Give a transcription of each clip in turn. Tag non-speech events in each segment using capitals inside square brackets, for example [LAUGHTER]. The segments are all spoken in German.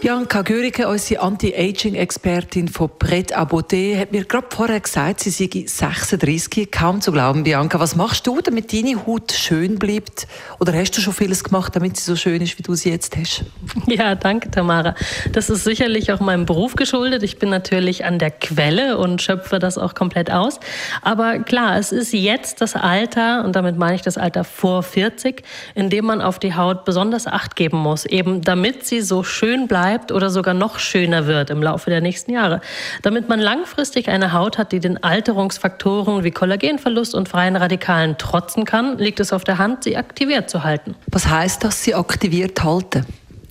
Bianca Görike, unsere Anti-Aging-Expertin von Pret Beauté, hat mir gerade vorher gesagt, sie sei 36. Kaum zu glauben, Bianca. Was machst du, damit deine Haut schön bleibt? Oder hast du schon vieles gemacht, damit sie so schön ist, wie du sie jetzt hast? [LAUGHS] Ja, danke, Tamara. Das ist sicherlich auch meinem Beruf geschuldet. Ich bin natürlich an der Quelle und schöpfe das auch komplett aus. Aber klar, es ist jetzt das Alter, und damit meine ich das Alter vor 40, in dem man auf die Haut besonders Acht geben muss, eben damit sie so schön bleibt bleibt oder sogar noch schöner wird im Laufe der nächsten Jahre. Damit man langfristig eine Haut hat, die den Alterungsfaktoren wie Kollagenverlust und freien Radikalen trotzen kann, liegt es auf der Hand, sie aktiviert zu halten. Was heißt das, sie aktiviert halten?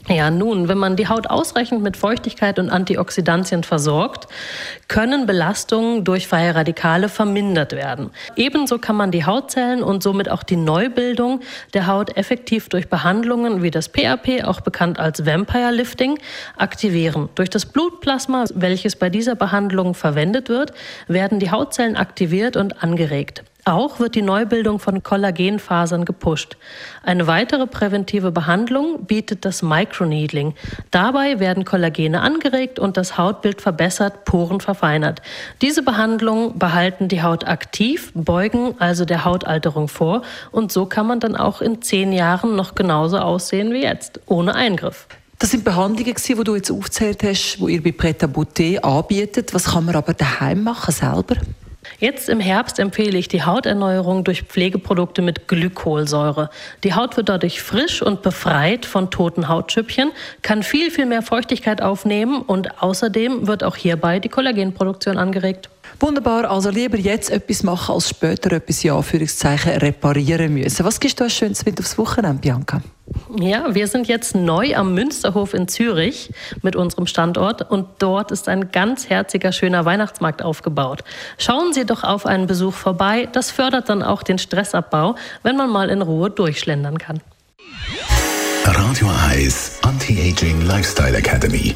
Ja, nun, wenn man die Haut ausreichend mit Feuchtigkeit und Antioxidantien versorgt, können Belastungen durch freie Radikale vermindert werden. Ebenso kann man die Hautzellen und somit auch die Neubildung der Haut effektiv durch Behandlungen wie das PAP, auch bekannt als Vampire Lifting, aktivieren. Durch das Blutplasma, welches bei dieser Behandlung verwendet wird, werden die Hautzellen aktiviert und angeregt. Auch wird die Neubildung von Kollagenfasern gepusht. Eine weitere präventive Behandlung bietet das Microneedling. Dabei werden Kollagene angeregt und das Hautbild verbessert, Poren verfeinert. Diese Behandlungen behalten die Haut aktiv, beugen also der Hautalterung vor und so kann man dann auch in zehn Jahren noch genauso aussehen wie jetzt, ohne Eingriff. Das sind Behandlungen, die du jetzt aufgezählt hast, die ihr bei Pret à Beauté anbietet. Was kann man aber daheim machen selber? Jetzt im Herbst empfehle ich die Hauterneuerung durch Pflegeprodukte mit Glykolsäure. Die Haut wird dadurch frisch und befreit von toten Hautschüppchen, kann viel, viel mehr Feuchtigkeit aufnehmen und außerdem wird auch hierbei die Kollagenproduktion angeregt. Wunderbar, also lieber jetzt etwas machen, als später etwas, ja, Anführungszeichen, reparieren müssen. Was gibst du als Schönes mit aufs Wochenende, Bianca? Ja, wir sind jetzt neu am Münsterhof in Zürich mit unserem Standort und dort ist ein ganz herziger, schöner Weihnachtsmarkt aufgebaut. Schauen Sie doch auf einen Besuch vorbei, das fördert dann auch den Stressabbau, wenn man mal in Ruhe durchschlendern kann. Radio Eyes Anti-Aging Lifestyle Academy